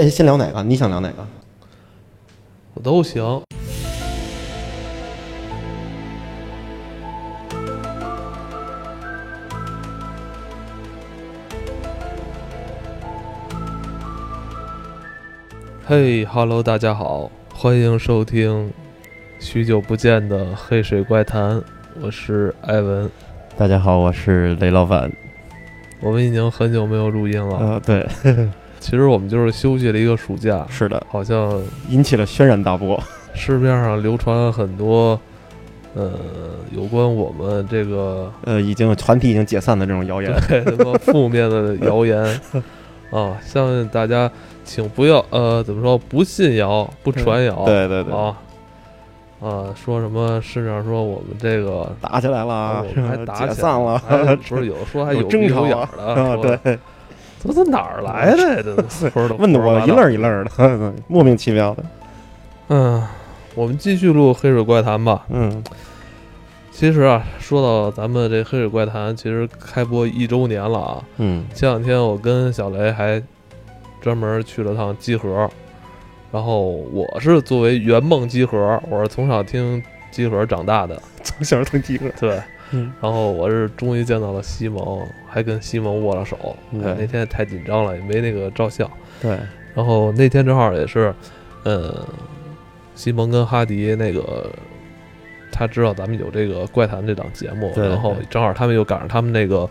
哎，先聊哪个？你想聊哪个？我都行。嘿哈喽，大家好，欢迎收听许久不见的《黑水怪谈》，我是艾文。大家好，我是雷老板。我们已经很久没有录音了，呃，对，其实我们就是休息了一个暑假，是的，好像引起了轩然大波。市面上流传很多，呃，有关我们这个呃，已经团体已经解散的这种谣言，对什么负面的谣言。啊，相信大家请不要呃，怎么说，不信谣，不传谣，对对对，啊啊，说什么市面上说我们这个打起来了啊，我们还打起来解散了，还不是有说还有争吵的，啊，对，这都哪儿来的呀？这说的问的我一愣一愣的，莫名其妙的。嗯，我们继续录《黑水怪谈》吧。嗯，其实啊，说到咱们这《黑水怪谈》，其实开播一周年了啊。嗯，前两天我跟小雷还专门去了趟集合，然后我是作为圆梦集合，我是从小听集合长大的，从小听集合，对。嗯然后我是终于见到了西蒙，还跟西蒙握了手。那天太紧张了，也没那个照相。对，然后那天正好也是，嗯，西蒙跟哈迪那个，他知道咱们有这个怪谈这档节目，然后正好他们又赶上他们那个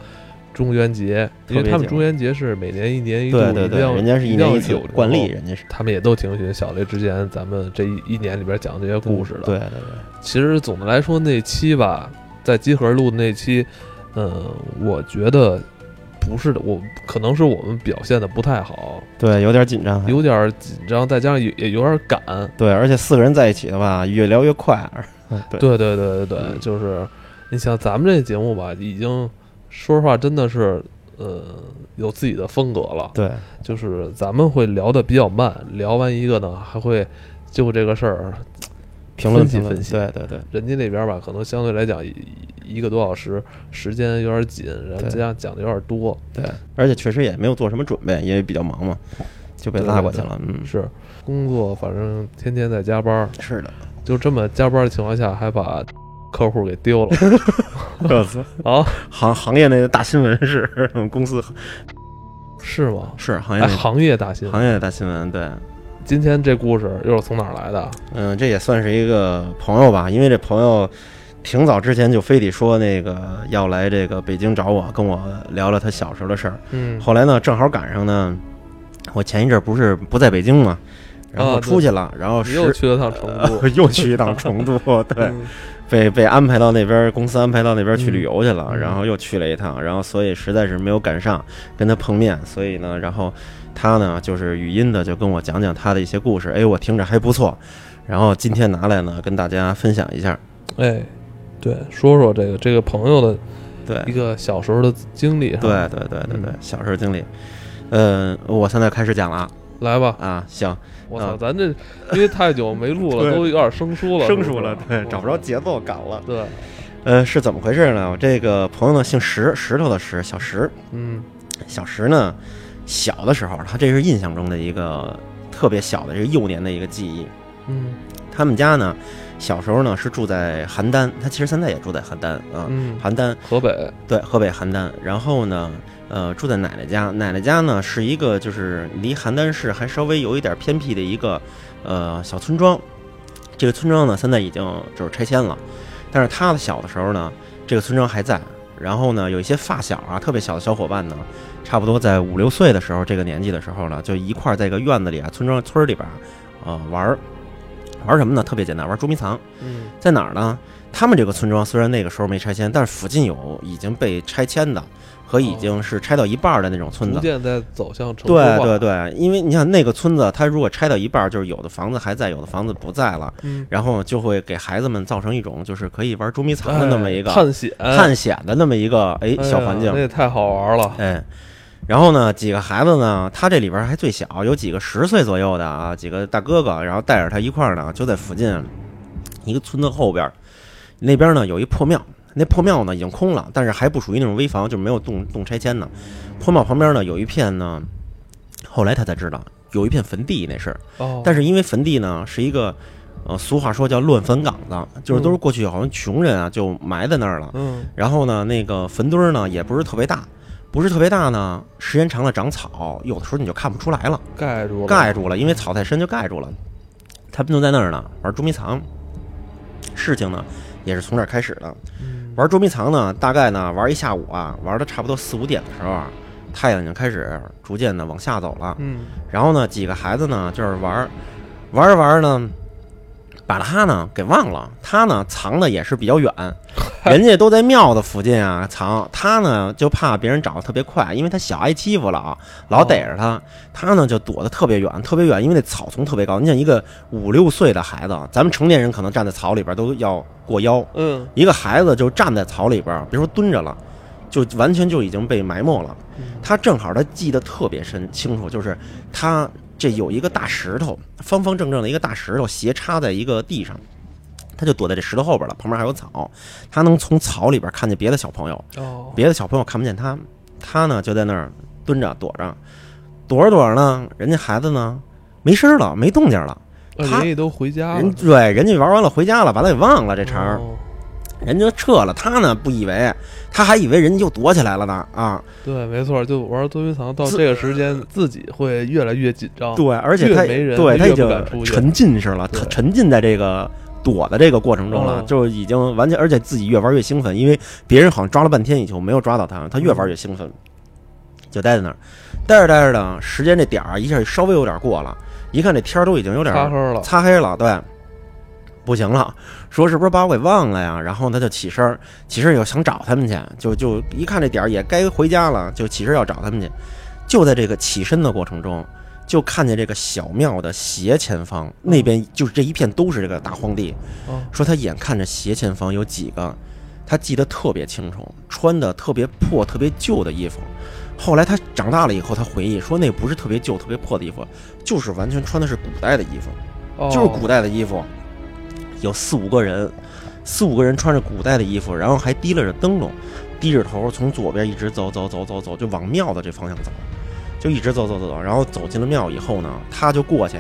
中元节，因为他们中元节是每年一年一度，对对对，人家是一年一惯例，。人家是他们也都挺喜欢小雷之前咱们这一一年里边讲这些故事的。对对对，其实总的来说，那期吧，在集合录的那期，嗯、我觉得不是的，我可能是我们表现的不太好，对，有点紧张，有点紧张，再加上也也有点赶。对，而且四个人在一起的话，越聊越快。嗯，对，对对对对对，嗯就是你像咱们这节目吧，已经说实话真的是呃有自己的风格了。对，就是咱们会聊的比较慢，聊完一个呢，还会就这个事儿评论评，分析分析对对对，人家那边吧，可能相对来讲一一个多小时，时间有点紧，然后对这样讲的有点多。对，而且确实也没有做什么准备，因为比较忙嘛，就被拉过去了。嗯，是工作，反正天天在加班，是的，就这么加班的情况下，还把客户给丢了 我操啊？行行业内的大新闻是公司是吗？是行业哎，行业大新闻。行业大新闻，对，今天这故事又是从哪儿来的？嗯，这也算是一个朋友吧，因为这朋友挺早之前就非得说那个要来这个北京找我，跟我聊聊他小时候的事儿。嗯，后来呢，正好赶上呢，我前一阵儿不是不在北京嘛，然后出去了，然后又去了趟成都，呃 又去一趟成都，对，嗯。被被安排到那边儿，公司安排到那边儿去旅游去了，嗯。然后又去了一趟，然后所以实在是没有赶上跟他碰面，所以呢，然后他呢就是语音的就跟我讲讲他的一些故事，哎，我听着还不错，然后今天拿来呢跟大家分享一下，哎，对，说说这个这个朋友的对。一个小时候的经历。对对对对对嗯，小时候经历，呃，我现在开始讲了啊。来吧，啊，行，我操，啊。咱这因为太久没录了，都有点生疏了，生疏了对，找不着。节奏感了，对，呃，是怎么回事呢？我这个朋友呢姓石，石头的石，小石，嗯。小石呢，小的时候，他这是印象中的一个特别小的这个幼年的一个记忆。嗯他们家呢，小时候呢是住在邯郸，他其实现在也住在邯郸啊，嗯，邯郸河北，对河北邯郸。然后呢，呃，住在奶奶家，奶奶家呢是一个就是离邯郸市还稍微有一点偏僻的一个呃小村庄。这个村庄呢现在已经就是拆迁了，但是他的小的时候呢，这个村庄还在。然后呢，有一些发小啊，特别小的小伙伴呢，差不多在五六岁的时候，这个年纪的时候呢，就一块在一个院子里啊，村庄村儿里边啊，呃，玩儿，玩儿什么呢？特别简单，玩捉迷藏。嗯在哪儿呢？他们这个村庄虽然那个时候没拆迁，但是附近有已经被拆迁的和已经是拆到一半儿的那种村子。逐渐在走向城。对对对，因为你想那个村子，它如果拆到一半儿，就是有的房子还在，有的房子不在了，嗯，然后就会给孩子们造成一种就是可以玩捉迷藏的那么一个哎 探险探险的那么一个哎小环境那。也太好玩了。哎，然后呢，几个孩子呢，他这里边还最小，有几个十岁左右的啊，几个大哥哥，然后带着他一块儿呢，就在附近一个村子后边儿，那边呢有一破庙，那破庙呢已经空了，但是还不属于那种危房，就没有动动拆迁呢。破庙旁边呢有一片呢，后来他才知道，有一片坟地，那是。哦，但是因为坟地呢是一个，呃，俗话说叫乱坟岗子，就是都是过去好像穷人啊就埋在那儿了。嗯然后呢，那个坟堆儿呢也不是特别大，不是特别大呢，时间长了长草，有的时候你就看不出来了，盖住了，盖住了，因为草太深就盖住了。他们就在那儿呢玩捉迷藏，事情呢也是从这儿开始的。嗯玩捉迷藏呢，大概呢玩一下午啊，玩的差不多四五点的时候啊，太阳已经开始逐渐的往下走了。嗯然后呢，几个孩子呢就是玩儿，玩着玩着呢，把他呢给忘了。他呢藏的也是比较远，人家都在庙的附近啊藏，他呢就怕别人找的特别快，因为他小挨欺负了啊，老逮着他。他呢就躲得特别远，特别远，因为那草丛特别高。你想一个五六岁的孩子，咱们成年人可能站在草里边都要过腰，嗯一个孩子就站在草里边，别说蹲着了，就完全就已经被埋没了。他正好他记得特别深清楚，就是他这有一个大石头，方方正正的一个大石头斜插在一个地上，他就躲在这石头后边了，旁边还有草，他能从草里边看见别的小朋友，哦，别的小朋友看不见他，他呢就在那儿蹲着躲着，躲着躲着呢，人家孩子呢没声儿了，没动静了，他呃人家都回家了。人，对人家玩完了回家了，把他给忘了这茬儿。哦人家撤了，他呢不以为，他还以为人家又躲起来了呢啊！对，没错，就玩捉迷藏到这个时间，自己会越来越紧张。对，而且他没人对他已经沉浸式了，他沉浸在这个躲的这个过程中了，嗯就已经完全，而且自己越玩越兴奋，因为别人好像抓了半天以后没有抓到他，他越玩越兴奋，就待在那儿，待着待着呢，时间这点儿一下稍微有点过了，一看这天儿都已经有点擦黑了，擦黑了，对，不行了，说是不是把我给忘了呀？然后他就起身，起身儿又想找他们去，就就一看这点儿也该回家了，就起身要找他们去。就在这个起身的过程中，就看见这个小庙的斜前方那边，就是这一片都是这个大荒地。哦说他眼看着斜前方有几个，他记得特别清楚，穿的特别破、特别旧的衣服。后来他长大了以后，他回忆说，那不是特别旧、特别破的衣服，就是完全穿的是古代的衣服。哦就是古代的衣服，有四五个人，四五个人穿着古代的衣服，然后还提拉着灯笼，低着头从左边一直走走走走走，就往庙的这方向走，就一直走走走走，然后走进了庙以后呢，他就过去，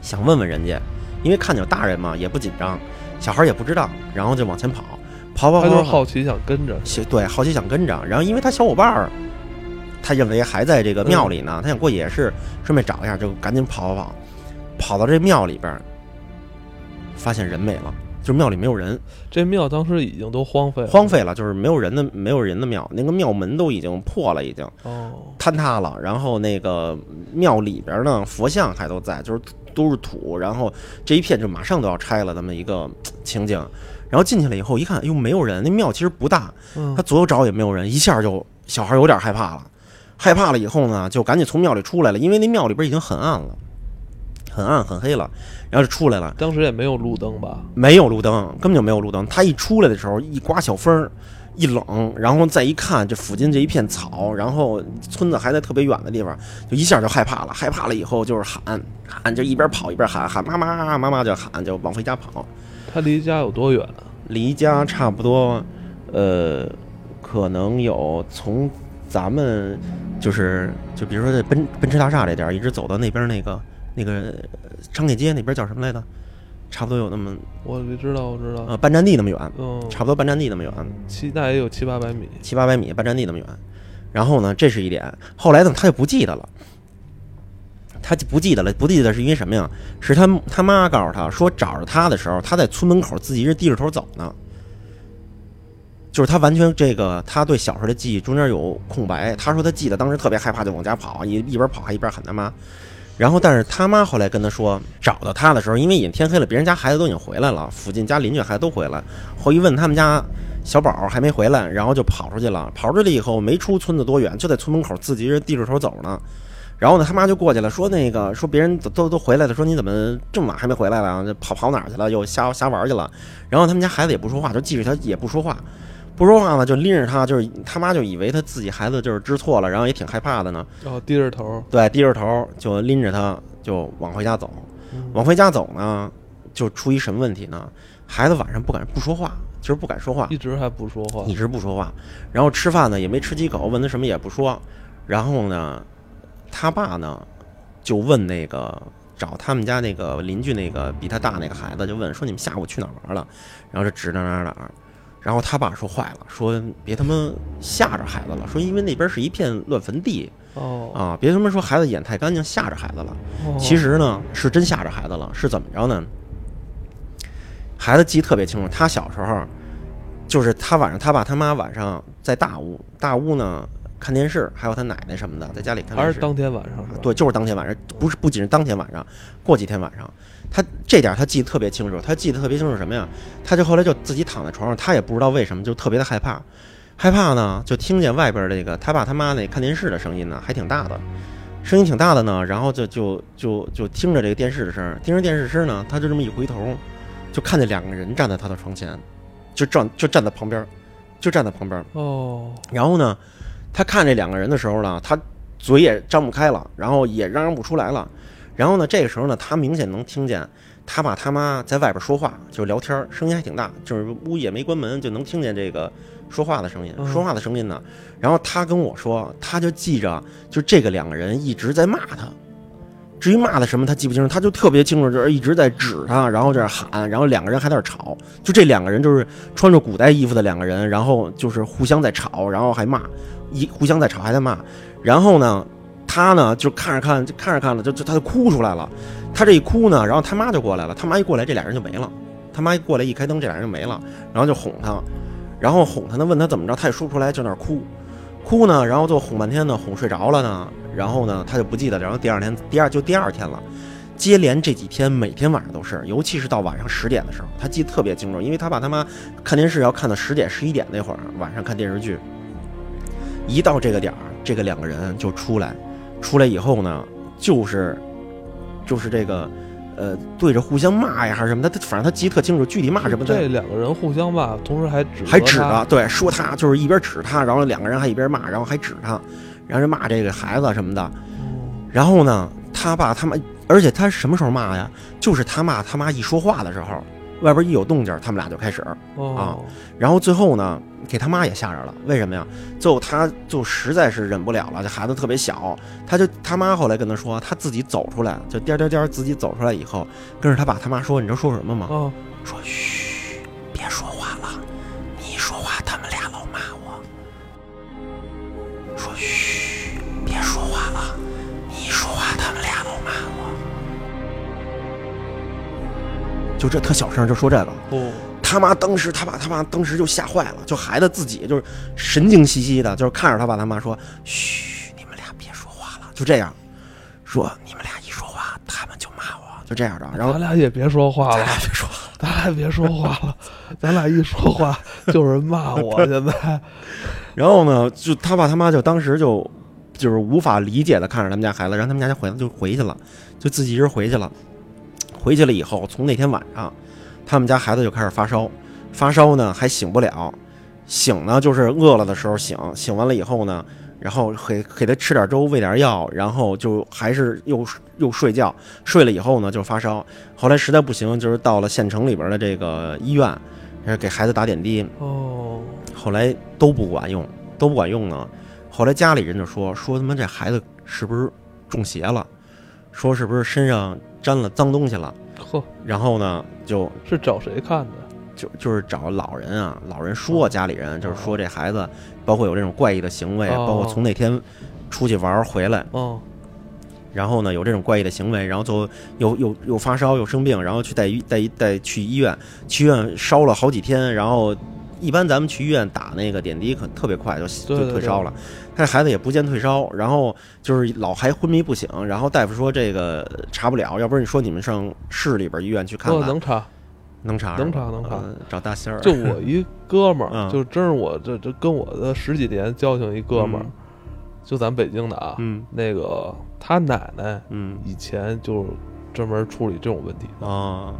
想问问人家，因为看见有大人嘛，也不紧张，小孩也不知道，然后就往前跑，跑跑跑他就是好奇想跟着，对好奇想跟着，然后因为他小伙伴儿，他认为还在这个庙里呢，他想过去也是顺便找一下，就赶紧跑跑跑，跑到这庙里边儿，发现人没了，就是庙里没有人，这庙当时已经都荒废了，荒废了，就是没有人的没有人的庙，那个庙门都已经破了，已经。哦，坍塌了，然后那个庙里边呢，佛像还都在，就是都是土，然后这一片就马上都要拆了，这么一个情景。然后进去了以后一看，哎呦没有人，那庙其实不大，嗯。他左右找也没有人，一下就小孩有点害怕了，害怕了以后呢，就赶紧从庙里出来了，因为那庙里边已经很暗了，很暗很黑了，然后就出来了，当时也没有路灯吧？没有路灯，根本就没有路灯。他一出来的时候，一刮小风儿，一冷，然后再一看，这附近这一片草，然后村子还在特别远的地方，就一下就害怕了。害怕了以后就是喊喊，就一边跑一边喊喊妈妈妈妈就喊，就往回家跑。他离家有多远啊？离家差不多，呃，可能有从咱们就是就比如说在奔奔驰大厦这点儿，一直走到那边那个那个昌铁街那边叫什么来着？差不多有那么我知道，我知道，呃半站地那么远，嗯，差不多半站地那么远，七大也有七八百米，七八百米，半站地那么远。然后呢，这是一点。后来呢，他就不记得了。他就不记得了，不记得是因为什么呀？是他他妈告诉他说，找着他的时候，他在村门口自己是低着头走呢。就是他完全这个，他对小时候的记忆中间有空白。他说他记得当时特别害怕，就往家跑，一一边跑还一边喊他妈。然后，但是他妈后来跟他说，找到他的时候，因为已经天黑了，别人家孩子都已经回来了，附近家邻居孩子都回来。后一问他们家小宝还没回来，然后就跑出去了。跑出去以后，没出村子多远，就在村门口自己人低着头走呢。然后呢，他妈就过去了，说那个说别人都都都回来了，说你怎么这么晚还没回来了？跑跑哪儿去了？又瞎瞎玩去了。然后他们家孩子也不说话，就记着他也不说话，不说话呢，就拎着他，就是他妈就以为他自己孩子就是知错了，然后也挺害怕的呢。然后低着头，对，低着头就拎着他就往回家走。嗯往回家走呢，就出一什么问题呢？孩子晚上不敢不说话，就是不敢说话，一直还不说话一，直不说话。然后吃饭呢也没吃几口，问他什么也不说。然后呢，他爸呢就问那个找他们家那个邻居那个比他大那个孩子，就问说你们下午去哪儿玩了？然后就指哪儿哪儿哪儿。然后他爸说坏了，说别他妈吓着孩子了，说因为那边是一片乱坟地哦啊，别他妈说孩子眼太干净吓着孩子了。哦其实呢，是真吓着孩子了，是怎么着呢？孩子记得特别清楚，他小时候就是他晚上他爸他妈晚上在大屋，大屋呢看电视，还有他奶奶什么的在家里看电视。还是当天晚上？对，就是当天晚上，不是不仅是当天晚上，过几天晚上，他这点他记得特别清楚，他记得特别清楚什么呀？他就后来就自己躺在床上，他也不知道为什么，就特别的害怕，害怕呢，就听见外边这个他爸他妈那看电视的声音呢，还挺大的，声音挺大的呢，然后就就就就听着这个电视的声儿，听着电视声呢，他就这么一回头，就看见两个人站在他的床前，就站就站在旁边，就站在旁边，哦，然后呢，他看这两个人的时候呢，他嘴也张不开了，然后也嚷嚷不出来了。然后呢，这个时候呢，他明显能听见他爸他妈在外边说话，就是聊天，声音还挺大，就是屋也没关门，就能听见这个说话的声音。嗯说话的声音呢，然后他跟我说，他就记着，就这个两个人一直在骂他。至于骂的什么，他记不清楚，他就特别清楚，就是一直在指他，然后在那喊，然后两个人还在那吵，就这两个人就是穿着古代衣服的两个人，然后就是互相在吵，然后还骂，一互相在吵还在骂，然后呢，他呢就看着看，就看着看着就就他就哭出来了，他这一哭呢，然后他妈就过来了，他妈一过来，这俩人就没了，他妈一过来一开灯，这俩人就没了，然后就哄他，然后哄他呢，问他怎么着，他也说不出来，就那哭，哭呢，然后就哄半天呢，哄睡着了呢，然后呢他就不记得，然后第二天第二就第二天了。接连这几天，每天晚上都是，尤其是到晚上十点的时候，他记得特别清楚，因为他爸他妈看电视要看到十点、十一点那会儿，晚上看电视剧，一到这个点儿，这个两个人就出来，出来以后呢，就是就是这个呃对着互相骂呀还是什么，他他反正他记得特清楚，具体骂什么的这两个人互相骂，同时还指还指他他，对，说他就是一边指他，然后两个人还一边骂，然后还指他，然后就骂这个孩子什么的。嗯然后呢，他爸他妈，而且他什么时候骂呀？就是他骂他妈一说话的时候，外边一有动静，他们俩就开始。哦，然后最后呢，给他妈也吓着了。为什么呀？最后他就实在是忍不了了，这孩子特别小，他就他妈后来跟他说，他自己走出来，就颠颠颠自己走出来以后，跟着他爸他妈说，你知道说什么吗？哦，说嘘，就这特小声就说这个，哦，他妈当时他爸他妈当时就吓坏了，就孩子自己就是神经兮兮的，就是看着他爸他妈说：“嘘，你们俩别说话了。”就这样说，你们俩一说话，他们就骂我，就这样的。然后咱俩也别说话了，咱俩别说话，咱俩别说话了，咱俩一说话就是骂我。现在，然后呢，就他爸他妈就当时就就是无法理解的看着他们家孩子，然后他们家就回就回去了，就自己一人回去了。回去了以后，从那天晚上，他们家孩子就开始发烧，发烧呢还醒不了，醒呢就是饿了的时候醒，醒完了以后呢，然后给给他吃点粥，喂点药，然后就还是又又睡觉，睡了以后呢就发烧，后来实在不行，就是到了县城里边的这个医院，给孩子打点滴，哦，后来都不管用，都不管用呢。后来家里人就说说他妈这孩子是不是中邪了？说是不是身上沾了脏东西了？呵，然后呢，就是找谁看的？就就是找老人啊，老人说家里人就是说这孩子，包括有这种怪异的行为，哦。包括从那天出去玩回来，哦，然后呢有这种怪异的行为，然后就又又又发烧又生病，然后去带医带医带去医院，去医院烧了好几天，然后一般咱们去医院打那个点滴可特别快就就退烧了，他这孩子也不见退烧，然后就是老还昏迷不醒，然后大夫说这个查不了，要不然你说你们上市里边医院去看哦，看，能查。能查能查能查呃找大仙儿，就我一哥们儿，嗯就真是我这这跟我的十几年交情一哥们儿，嗯就咱北京的啊，嗯那个他奶奶嗯以前就专门处理这种问题的。哦，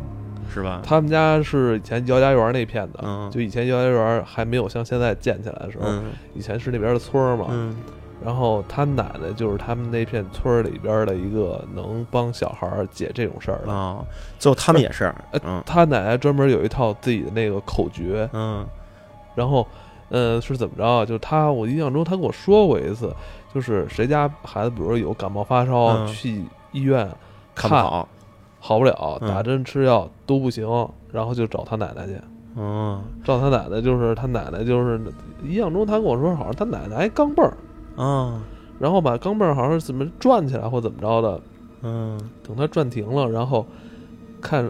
是吧？他们家是以前姚家园那片的，嗯就以前姚家园还没有像现在建起来的时候，嗯以前是那边的村儿嘛。嗯然后他奶奶就是他们那片村里边的一个能帮小孩儿解这种事儿的。哦，最后他们也是，他奶奶专门有一套自己的那个口诀，嗯然后，呃，是怎么着啊？就是他，我印象中他跟我说过一次，就是谁家孩子，比如说有感冒发烧，嗯去医院看不好，不了，嗯。打针吃药都不行，然后就找他奶奶去。嗯。找他奶奶就是他奶奶就是印象中他跟我说好像他奶奶还钢镚儿，哦，然后把钢镚儿好像是怎么转起来或怎么着的，嗯，等他转停了，然后看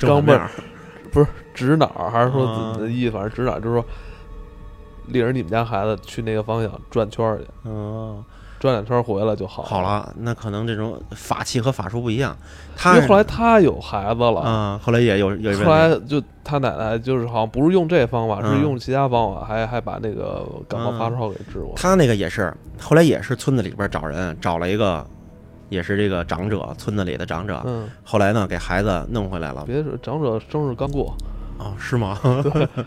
钢镚儿 不是指哪儿，还是说啊怎么的意思，反正指哪儿，就是说领着你们家孩子去那个方向转圈儿去，哦，转两圈儿回来就好好。了，那可能这种法器和法术不一样，他因为后来他有孩子了，啊，后来也有有后来就他奶奶就是好像不是用这方法，嗯是用其他方法，还还把那个感冒发烧给治过。他那个也是，后来也是村子里边找人找了一个，也是这个长者，村子里的长者。嗯，后来呢，给孩子弄回来了。别说长者生日刚过，哦，是吗？嗯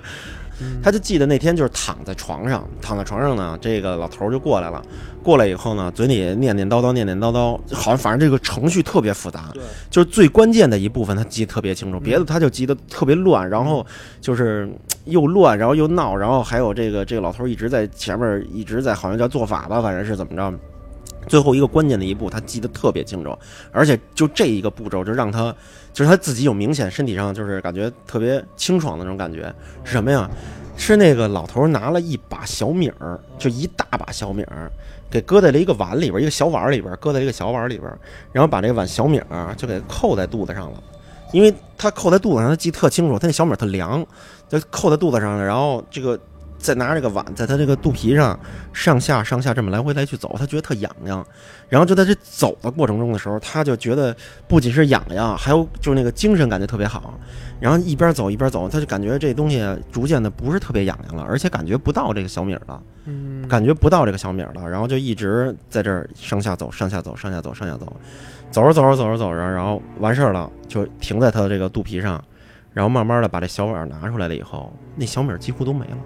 他就记得那天就是躺在床上，躺在床上呢，这个老头儿就过来了。过来以后呢，嘴里念念叨叨，念念叨叨，好像反正这个程序特别复杂。就是最关键的一部分，他记得特别清楚，嗯别的他就记得特别乱，然后就是又乱，然后又闹，然后还有这个这个老头儿一直在前面一直在好像叫做法吧，反正是怎么着。最后一个关键的一步，他记得特别清楚，而且就这一个步骤，就让他就是他自己有明显身体上就是感觉特别清爽的那种感觉，是什么呀？是那个老头拿了一把小米儿，就一大把小米儿，给搁在了一个碗里边，一个小碗里边，搁在一个小碗里边，然后把这碗小米儿就给扣在肚子上了，因为他扣在肚子上，他记特清楚，他那小米儿特凉，就扣在肚子上了，然后这个再拿这个碗在他这个肚皮上上下上下这么来回来去走，他觉得特痒痒，然后就在这走的过程中的时候，他就觉得不仅是痒痒，还有就是那个精神感觉特别好，然后一边走一边走，他就感觉这东西逐渐的不是特别痒痒了，而且感觉不到这个小米了。嗯，感觉不到这个小米了，然后就一直在这儿上下走，上下走，上下走，上下走，走着走着走着走着，然后完事儿了，就停在他的这个肚皮上，然后慢慢的把这小碗拿出来了以后，那小米几乎都没了，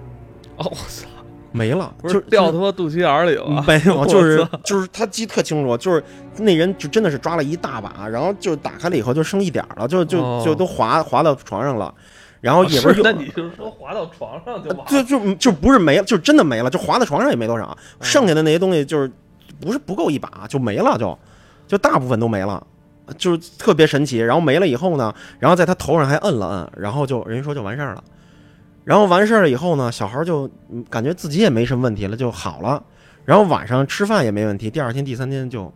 哦，我操，没了，不就是掉他妈肚脐眼儿里了？没有，就是就是他记特清楚，就是那人就真的是抓了一大把，然后就打开了以后就剩一点儿了，就就哦就都滑滑到床上了，然后也不是，有那你是说滑到床上就？就就就不是没了，就真的没了，就滑到床上也没多少，剩下的那些东西就是不是不够一把就没了，就就大部分都没了，就是特别神奇。然后没了以后呢，然后在他头上还摁了摁，然后就人家说就完事儿了。然后完事儿了以后呢，小孩就嗯感觉自己也没什么问题了，就好了。然后晚上吃饭也没问题，第二天、第三天就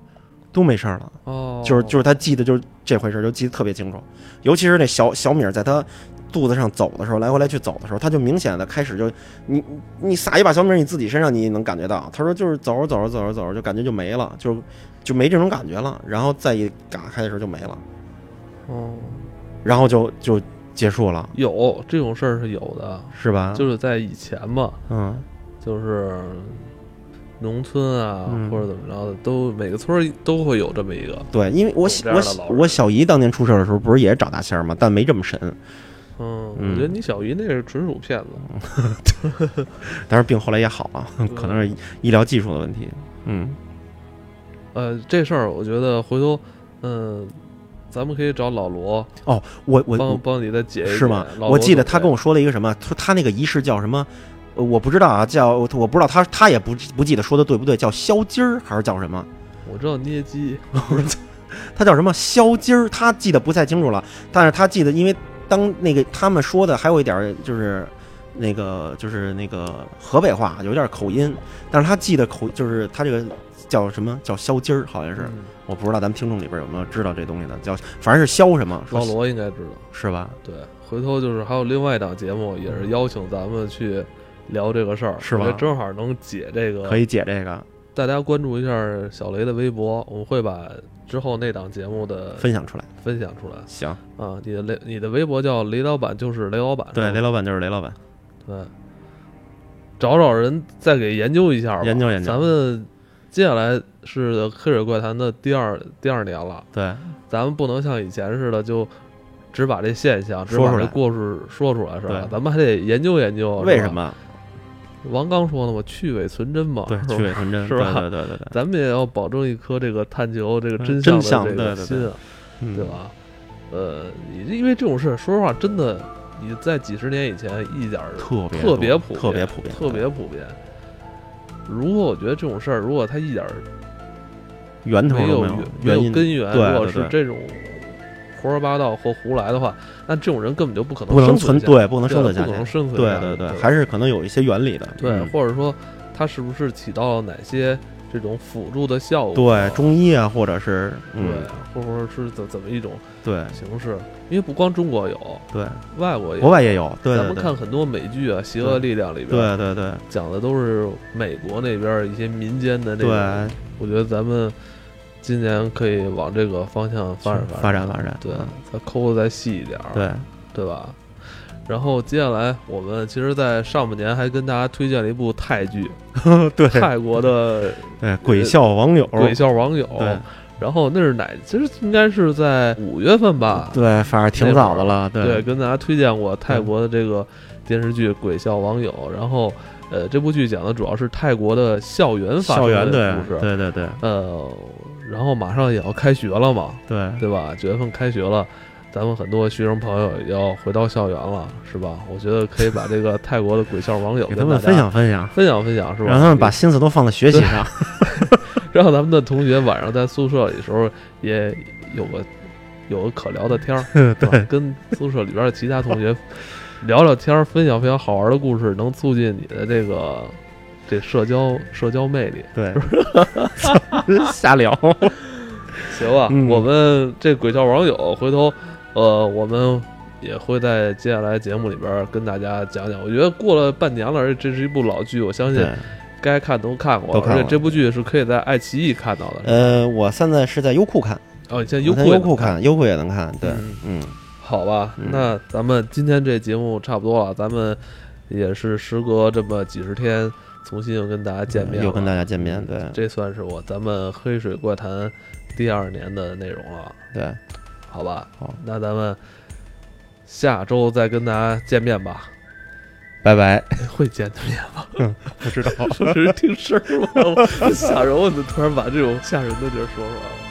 都没事儿了。哦，就是就是他记得就是这回事儿，就记得特别清楚。尤其是那小小米儿在他肚子上走的时候，来回来去走的时候，他就明显的开始就你你撒一把小米儿你自己身上，你能感觉到。他说就是走着走着走着走着就感觉就没了，就就没这种感觉了。然后再一打开的时候就没了，哦，然后就就结束了，有这种事儿是有的，是吧？就是在以前嘛，嗯就是农村啊，嗯或者怎么着的，都每个村儿都会有这么一个。对，因为我小我的老人我小姨当年出事儿的时候，不是也找大仙儿吗？但没这么神，嗯，嗯我觉得你小姨那是纯属骗子。但是病后来也好了，可能是医疗技术的问题。嗯呃，这事儿我觉得回头，嗯，咱们可以找老罗哦，我我我帮帮你再解一解。是吗？我记得他跟我说了一个什么，说他那个仪式叫什么，呃我不知道啊，叫我不知道他他也不不记得说的对不对，叫削筋儿还是叫什么？我知道捏鸡，他叫什么削筋儿？他记得不太清楚了，但是他记得，因为当那个他们说的还有一点儿就是那个就是那个河北话有点口音，但是他记得口就是他这个叫什么叫削筋儿，好像是嗯我不知道咱们听众里边有没有知道这东西的，叫反正是削什么，说老罗应该知道。是吧？对，回头就是还有另外一档节目，也是邀请咱们去聊这个事儿，是吧正好能解这个。可以解这个大家关注一下小雷的微博，我们会把之后那档节目的分享出来，分享出来行，啊。你的雷，你的微博叫雷老板，就是雷老板。对，雷老板就是雷老板，对，找找人再给研究一下吧。研究研究咱们接下来是《黑水怪谈》的第二第二年了，对，咱们不能像以前似的就只把这现象、只把这故事说出来，是吧？咱们还得研究研究。为什？么？王刚说的嘛，去伪存真嘛，对，去伪存真，是吧 对对对咱们也要保证一颗这个探求这个真真相的这个心对？吧？呃，因为这种事，说实话，真的你在几十年以前一点儿特别特别普遍特别普遍，特别普遍。如果我觉得这种事儿，如果他一点儿源头没有没没有原因，根源。对如果是这种胡说八道或胡来的话，那这种人根本就不可能不能生存对，不能生存下去不可能。生存对对对，还是可能有一些原理的。对，嗯或者说他是不是起到了哪些这种辅助的效果？对中医啊，或者是对嗯，或者说是怎怎么一种对形式？因为不光中国有，对，外国国外也有，对咱们看很多美剧啊，《邪恶力量》里边对对对讲的都是美国那边一些民间的那种。对，我觉得咱们今年可以往这个方向发展发展。展发展，对嗯，再抠的再细一点，对对吧？然后接下来，我们其实，在上半年还跟大家推荐了一部泰剧，对泰国的对，鬼笑网友，《鬼笑网友》。然后那是哪？其实应该是在五月份吧。对，反正挺早的了，对，跟大家推荐过泰国的这个电视剧《鬼笑网友》，然后呃，这部剧讲的主要是泰国的校园发生校园的故事。对对对呃，然后马上也要开学了嘛，对对吧？九月份开学了，咱们很多学生朋友也要回到校园了，是吧？我觉得可以把这个泰国的鬼校网友给他们分享分享，分享分享，是吧？让他们把心思都放在学习上。让咱们的同学晚上在宿舍里的时候也有个有个可聊的天儿，对吧？跟宿舍里边的其他同学聊聊天儿，分享分享好玩的故事，能促进你的这个这社交社交魅力。对，瞎聊。行吧，嗯我们这鬼校网友回头呃，我们也会在接下来节目里边跟大家讲讲。我觉得过了半年了，而且这是一部老剧，我相信，该看都看过，而且这部剧是可以在爱奇艺看到的。呃，我现在是在优酷看，哦，你现在优酷优酷看，优酷也能看。对嗯，嗯，好吧，嗯。那咱们今天这节目差不多了，咱们也是时隔这么几十天，重新又跟大家见面了，又跟大家见面。对。这算是我咱们黑水怪谈第二年的内容了，对，好吧？好，那咱们下周再跟大家见面吧。拜拜。哎 会见面吗？不知道。只是听声儿吓人！我怎么突然把这种吓人的地儿说出来了？